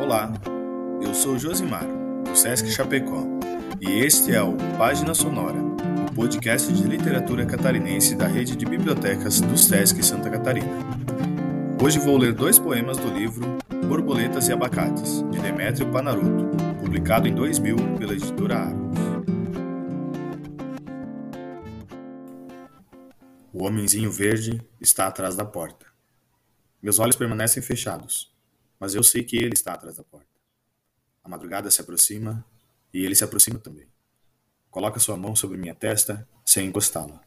Olá, eu sou Josimar, do Sesc Chapecó, e este é o Página Sonora, o podcast de literatura catarinense da rede de bibliotecas do Sesc Santa Catarina. Hoje vou ler dois poemas do livro Borboletas e Abacates, de Demétrio Panaruto, publicado em 2000 pela editora Argos. O homenzinho verde está atrás da porta. Meus olhos permanecem fechados, mas eu sei que ele está atrás da porta. A madrugada se aproxima e ele se aproxima também. Coloca sua mão sobre minha testa sem encostá-la.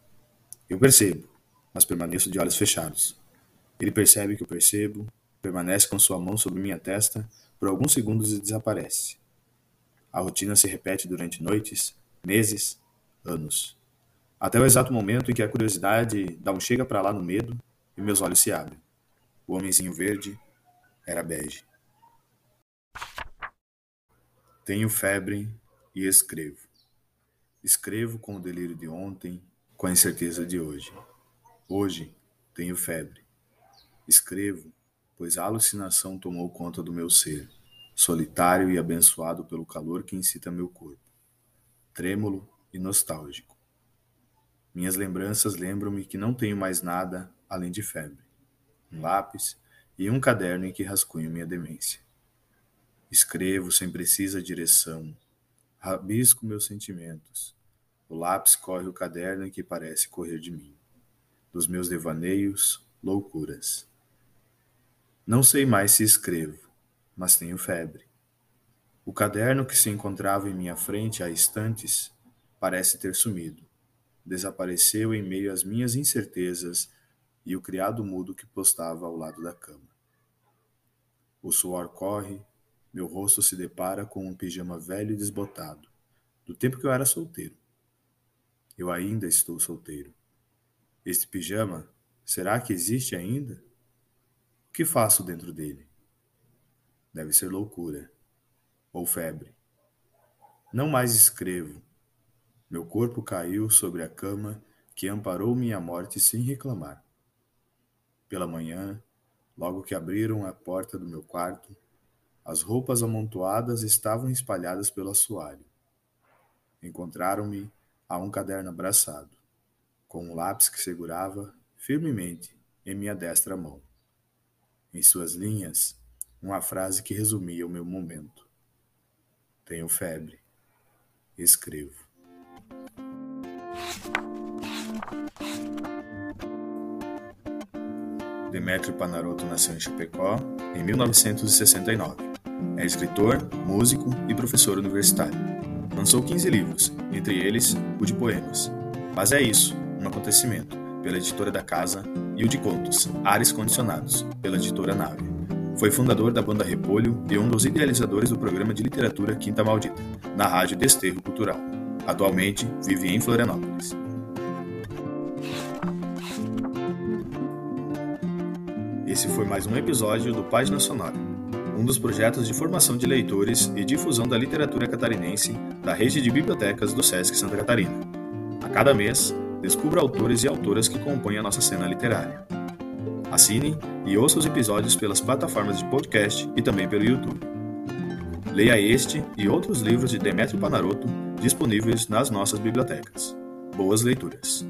Eu percebo, mas permaneço de olhos fechados. Ele percebe que eu percebo, permanece com sua mão sobre minha testa por alguns segundos e desaparece. A rotina se repete durante noites, meses, anos. Até o exato momento em que a curiosidade dá um chega para lá no medo e meus olhos se abrem. O homenzinho verde era bege. Tenho febre e escrevo. Escrevo com o delírio de ontem, com a incerteza de hoje. Hoje tenho febre. Escrevo, pois a alucinação tomou conta do meu ser, solitário e abençoado pelo calor que incita meu corpo, trêmulo e nostálgico. Minhas lembranças lembram-me que não tenho mais nada além de febre um lápis e um caderno em que rascunho minha demência. Escrevo sem precisa direção, rabisco meus sentimentos. O lápis corre o caderno em que parece correr de mim. Dos meus devaneios, loucuras. Não sei mais se escrevo, mas tenho febre. O caderno que se encontrava em minha frente há instantes parece ter sumido. Desapareceu em meio às minhas incertezas e o criado mudo que postava ao lado da cama. O suor corre, meu rosto se depara com um pijama velho e desbotado, do tempo que eu era solteiro. Eu ainda estou solteiro. Este pijama, será que existe ainda? O que faço dentro dele? Deve ser loucura ou febre. Não mais escrevo. Meu corpo caiu sobre a cama que amparou minha morte sem reclamar. Pela manhã, logo que abriram a porta do meu quarto, as roupas amontoadas estavam espalhadas pelo assoalho. Encontraram-me a um caderno abraçado, com um lápis que segurava firmemente em minha destra mão. Em suas linhas, uma frase que resumia o meu momento. Tenho febre. Escrevo. Demetrio Panaroto nasceu em Chapecó em 1969. É escritor, músico e professor universitário. Lançou 15 livros, entre eles o de poemas. Mas é isso, um acontecimento, pela editora da casa, e o de contos, Ares Condicionados, pela editora Nave. Foi fundador da banda Repolho e um dos idealizadores do programa de literatura Quinta Maldita, na rádio Desterro Cultural. Atualmente vive em Florianópolis. Esse foi mais um episódio do Página Sonora, um dos projetos de formação de leitores e difusão da literatura catarinense da rede de bibliotecas do SESC Santa Catarina. A cada mês, descubra autores e autoras que compõem a nossa cena literária. Assine e ouça os episódios pelas plataformas de podcast e também pelo YouTube. Leia este e outros livros de Demetrio Panaroto disponíveis nas nossas bibliotecas. Boas leituras!